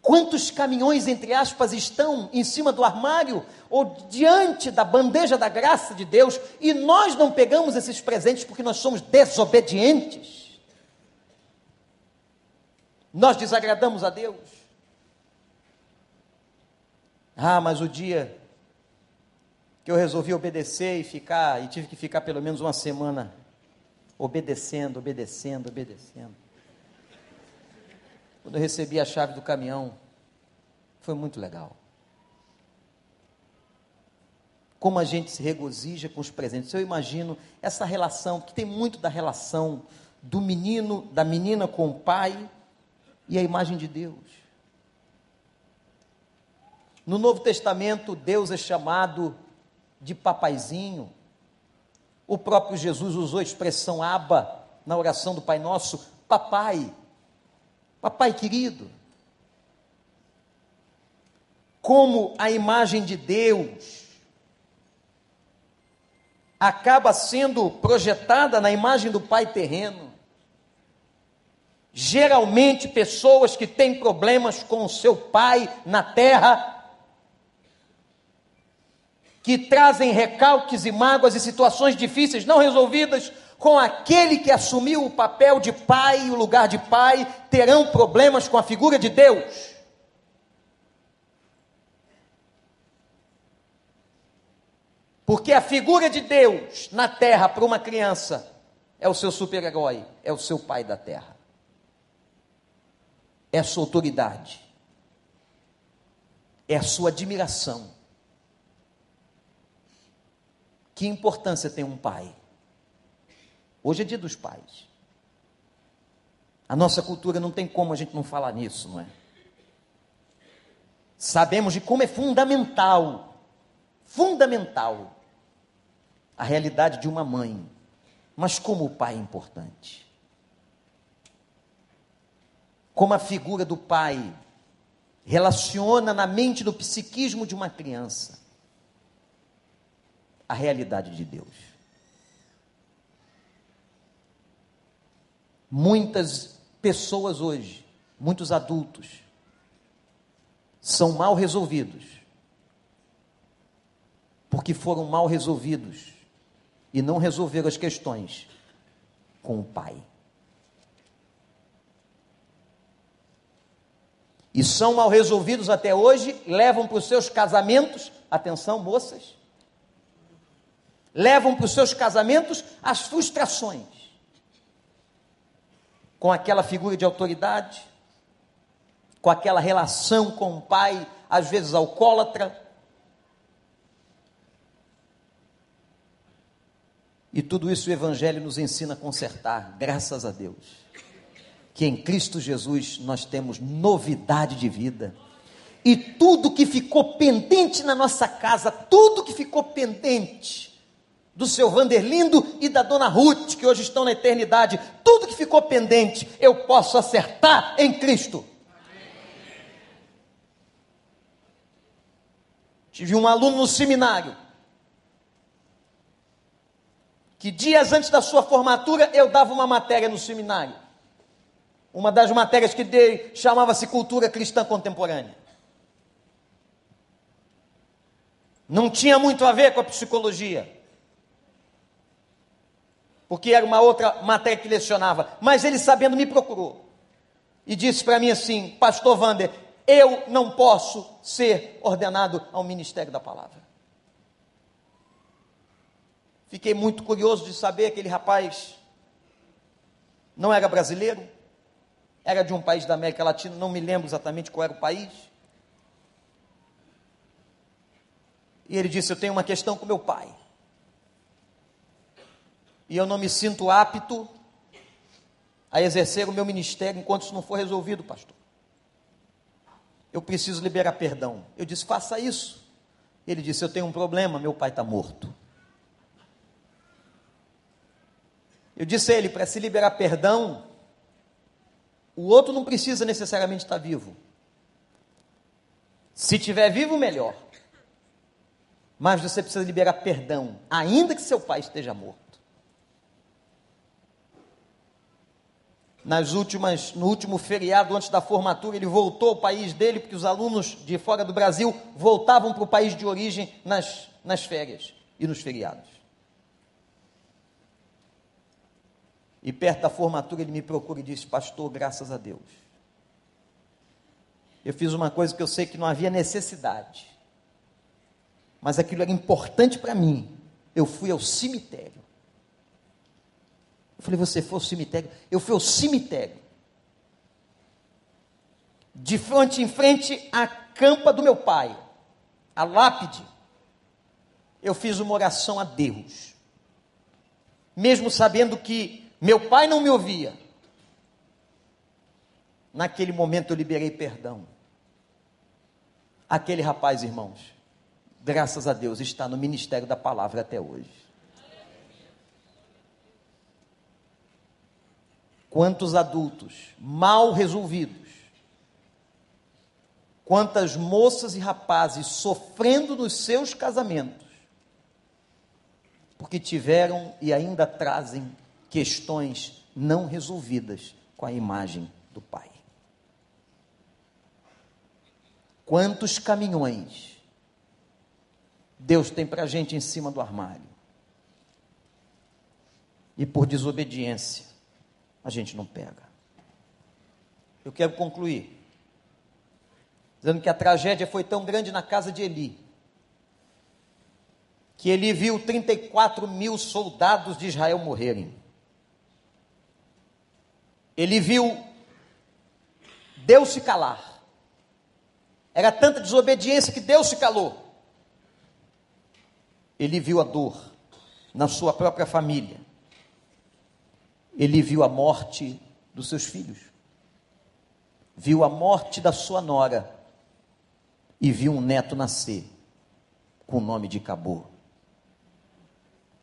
Quantos caminhões, entre aspas, estão em cima do armário ou diante da bandeja da graça de Deus e nós não pegamos esses presentes porque nós somos desobedientes? Nós desagradamos a Deus. Ah, mas o dia que eu resolvi obedecer e ficar, e tive que ficar pelo menos uma semana obedecendo, obedecendo, obedecendo. Quando eu recebi a chave do caminhão, foi muito legal. Como a gente se regozija com os presentes. Eu imagino essa relação, que tem muito da relação do menino, da menina com o pai e a imagem de Deus. No Novo Testamento, Deus é chamado de papaizinho. O próprio Jesus usou a expressão aba na oração do Pai Nosso, papai, papai querido. Como a imagem de Deus acaba sendo projetada na imagem do Pai terreno. Geralmente, pessoas que têm problemas com o seu pai na terra que trazem recalques e mágoas e situações difíceis não resolvidas com aquele que assumiu o papel de pai e o lugar de pai, terão problemas com a figura de Deus. Porque a figura de Deus na terra para uma criança é o seu super-herói, é o seu pai da terra. É a sua autoridade. É a sua admiração que importância tem um pai? Hoje é dia dos pais. A nossa cultura não tem como a gente não falar nisso, não é? Sabemos de como é fundamental, fundamental, a realidade de uma mãe, mas como o pai é importante. Como a figura do pai relaciona na mente do psiquismo de uma criança a realidade de Deus. Muitas pessoas hoje, muitos adultos, são mal resolvidos, porque foram mal resolvidos e não resolveram as questões com o pai. E são mal resolvidos até hoje, levam para os seus casamentos, atenção, moças, levam para os seus casamentos as frustrações com aquela figura de autoridade, com aquela relação com o pai, às vezes alcoólatra. E tudo isso o Evangelho nos ensina a consertar, graças a Deus. Que em Cristo Jesus nós temos novidade de vida. E tudo que ficou pendente na nossa casa, tudo que ficou pendente, do seu Vanderlindo e da dona Ruth, que hoje estão na eternidade. Tudo que ficou pendente, eu posso acertar em Cristo. Tive um aluno no seminário. que dias antes da sua formatura eu dava uma matéria no seminário. Uma das matérias que dei chamava-se Cultura Cristã Contemporânea. Não tinha muito a ver com a psicologia. Porque era uma outra matéria que lecionava. Mas ele, sabendo, me procurou. E disse para mim assim: Pastor Wander, eu não posso ser ordenado ao ministério da palavra. Fiquei muito curioso de saber que aquele rapaz não era brasileiro, era de um país da América Latina, não me lembro exatamente qual era o país. E ele disse: Eu tenho uma questão com meu pai. E eu não me sinto apto a exercer o meu ministério enquanto isso não for resolvido, pastor. Eu preciso liberar perdão. Eu disse: Faça isso. Ele disse: Eu tenho um problema, meu pai está morto. Eu disse a ele: para se liberar perdão, o outro não precisa necessariamente estar vivo. Se tiver vivo, melhor. Mas você precisa liberar perdão, ainda que seu pai esteja morto. Nas últimas, no último feriado antes da formatura, ele voltou ao país dele, porque os alunos de fora do Brasil voltavam para o país de origem nas, nas férias e nos feriados. E perto da formatura ele me procura e disse: Pastor, graças a Deus. Eu fiz uma coisa que eu sei que não havia necessidade, mas aquilo era importante para mim. Eu fui ao cemitério. Eu falei: Você foi ao cemitério? Eu fui ao cemitério. De frente em frente à campa do meu pai, a lápide. Eu fiz uma oração a Deus, mesmo sabendo que meu pai não me ouvia. Naquele momento eu liberei perdão. Aquele rapaz, irmãos, graças a Deus, está no ministério da palavra até hoje. Quantos adultos mal resolvidos, quantas moças e rapazes sofrendo nos seus casamentos, porque tiveram e ainda trazem questões não resolvidas com a imagem do Pai. Quantos caminhões Deus tem para a gente em cima do armário? E por desobediência, a gente não pega. Eu quero concluir, dizendo que a tragédia foi tão grande na casa de Eli, que Eli viu 34 mil soldados de Israel morrerem ele viu Deus se calar. Era tanta desobediência que Deus se calou. Ele viu a dor na sua própria família. Ele viu a morte dos seus filhos. Viu a morte da sua nora. E viu um neto nascer com o nome de Cabo.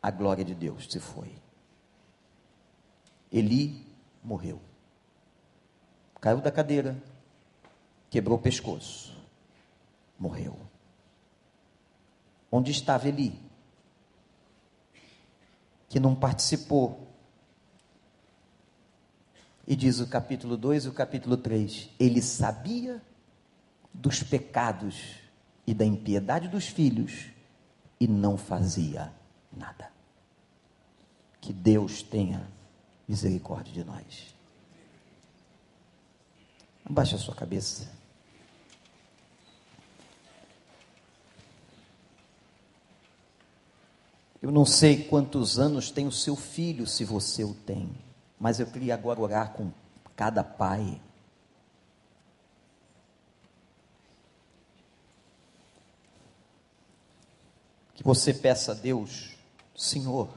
A glória de Deus se foi. Eli morreu. Caiu da cadeira, quebrou o pescoço, morreu. Onde estava Eli? Que não participou. E diz o capítulo 2 e o capítulo 3: ele sabia dos pecados e da impiedade dos filhos e não fazia nada. Que Deus tenha misericórdia de nós. Abaixe a sua cabeça. Eu não sei quantos anos tem o seu filho, se você o tem, mas eu queria agora orar com cada pai. Que você peça a Deus, Senhor,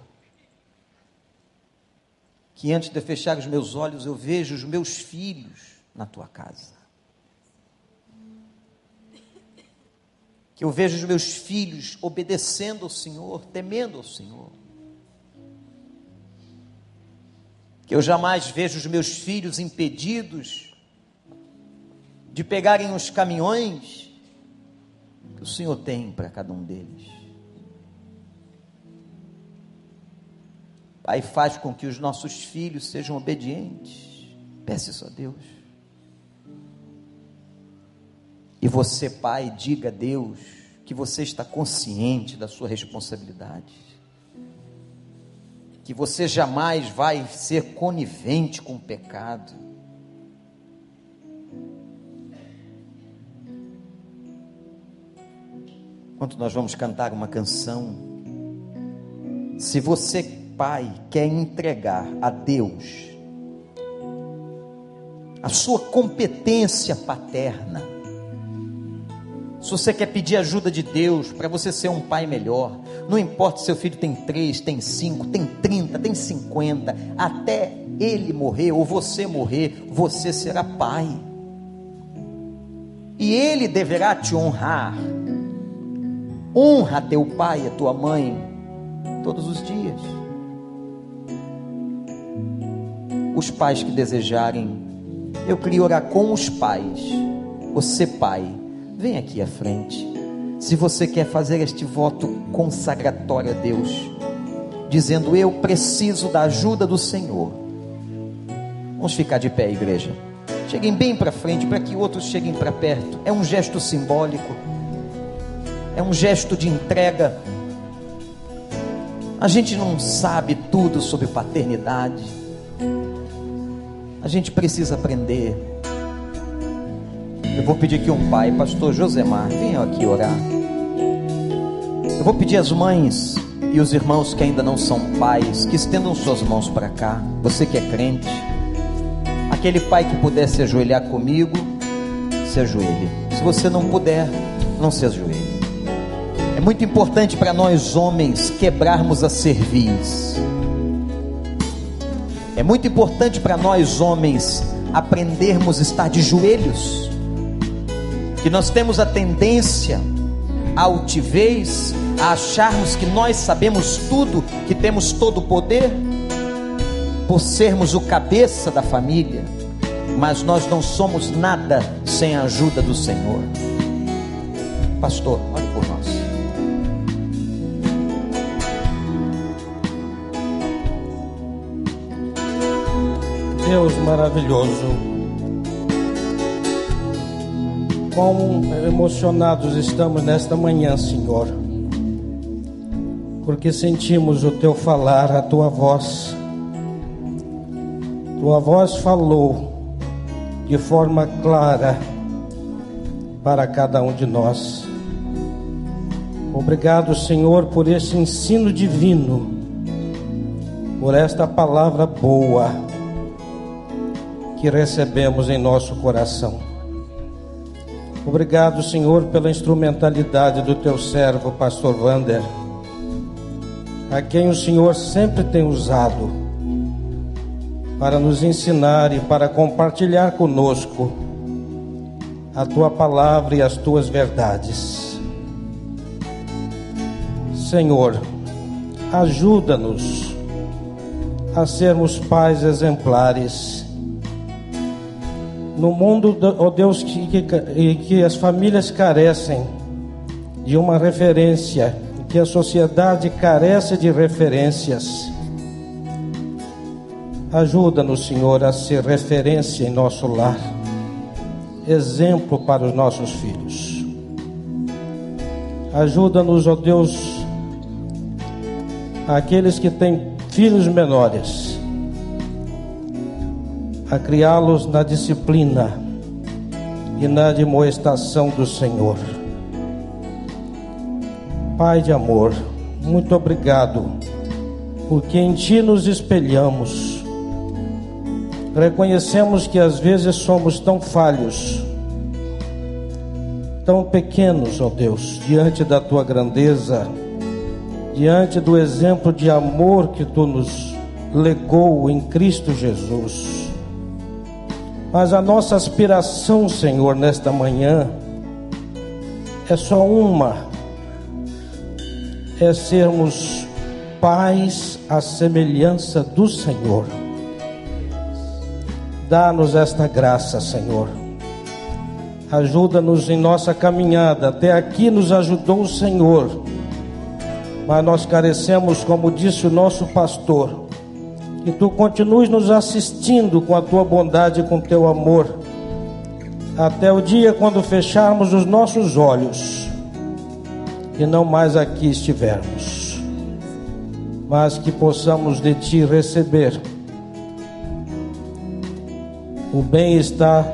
que antes de fechar os meus olhos eu vejo os meus filhos na tua casa. Que eu vejo os meus filhos obedecendo ao Senhor, temendo ao Senhor. Que eu jamais vejo os meus filhos impedidos de pegarem os caminhões que o Senhor tem para cada um deles. Pai, faz com que os nossos filhos sejam obedientes. Peça isso a Deus. E você, pai, diga a Deus que você está consciente da sua responsabilidade. Que você jamais vai ser conivente com o pecado. Quando nós vamos cantar uma canção, se você pai quer entregar a Deus a sua competência paterna, se você quer pedir ajuda de Deus para você ser um pai melhor, não importa se seu filho tem três, tem cinco, tem trinta, tem cinquenta, até ele morrer ou você morrer, você será pai. E ele deverá te honrar. Honra teu pai e tua mãe todos os dias. os pais que desejarem, eu queria orar com os pais. Você, pai, vem aqui à frente. Se você quer fazer este voto consagratório a Deus, dizendo: Eu preciso da ajuda do Senhor. Vamos ficar de pé, igreja. Cheguem bem para frente para que outros cheguem para perto. É um gesto simbólico, é um gesto de entrega. A gente não sabe tudo sobre paternidade. A gente precisa aprender. Eu vou pedir que um pai, pastor Josemar, venha aqui orar. Eu vou pedir às mães e os irmãos que ainda não são pais, que estendam suas mãos para cá. Você que é crente, aquele pai que puder se ajoelhar comigo, se ajoelhe. Se você não puder, não se ajoelhe. É muito importante para nós homens quebrarmos a cerviz é muito importante para nós homens aprendermos a estar de joelhos. Que nós temos a tendência a altivez, a acharmos que nós sabemos tudo, que temos todo o poder, por sermos o cabeça da família, mas nós não somos nada sem a ajuda do Senhor. Pastor, olhe por nós. Deus maravilhoso. Quão emocionados estamos nesta manhã, Senhor, porque sentimos o teu falar, a tua voz. Tua voz falou de forma clara para cada um de nós. Obrigado, Senhor, por esse ensino divino, por esta palavra boa que recebemos em nosso coração. Obrigado, Senhor, pela instrumentalidade do teu servo, pastor Vander, a quem o Senhor sempre tem usado para nos ensinar e para compartilhar conosco a tua palavra e as tuas verdades. Senhor, ajuda-nos a sermos pais exemplares no mundo, oh Deus, que, que, que as famílias carecem de uma referência, que a sociedade carece de referências. Ajuda-nos, Senhor, a ser referência em nosso lar, exemplo para os nossos filhos. Ajuda-nos, ó oh Deus, aqueles que têm filhos menores a criá-los na disciplina e na admoestação do Senhor. Pai de amor, muito obrigado, porque em Ti nos espelhamos. Reconhecemos que às vezes somos tão falhos, tão pequenos, ó Deus, diante da Tua grandeza, diante do exemplo de amor que Tu nos legou em Cristo Jesus. Mas a nossa aspiração, Senhor, nesta manhã é só uma: é sermos pais à semelhança do Senhor. Dá-nos esta graça, Senhor. Ajuda-nos em nossa caminhada. Até aqui nos ajudou o Senhor. Mas nós carecemos, como disse o nosso pastor, Que tu continues nos assistindo com a tua bondade e com teu amor, até o dia quando fecharmos os nossos olhos e não mais aqui estivermos, mas que possamos de ti receber o bem-estar,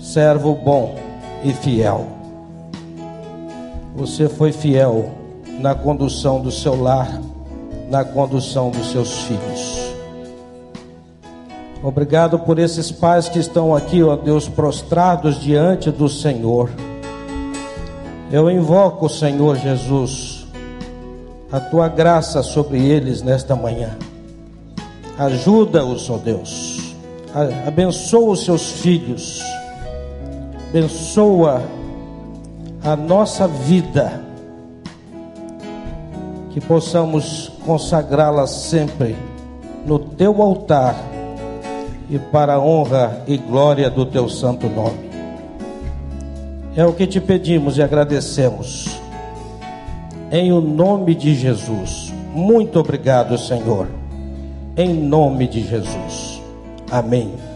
servo bom e fiel. Você foi fiel na condução do seu lar, na condução dos seus filhos. Obrigado por esses pais que estão aqui, ó Deus, prostrados diante do Senhor. Eu invoco, Senhor Jesus, a tua graça sobre eles nesta manhã. Ajuda-os, ó Deus. Abençoa os seus filhos. Abençoa a nossa vida que possamos consagrá-la sempre no teu altar e para a honra e glória do teu santo nome. É o que te pedimos e agradecemos. Em o nome de Jesus. Muito obrigado, Senhor. Em nome de Jesus. Amém.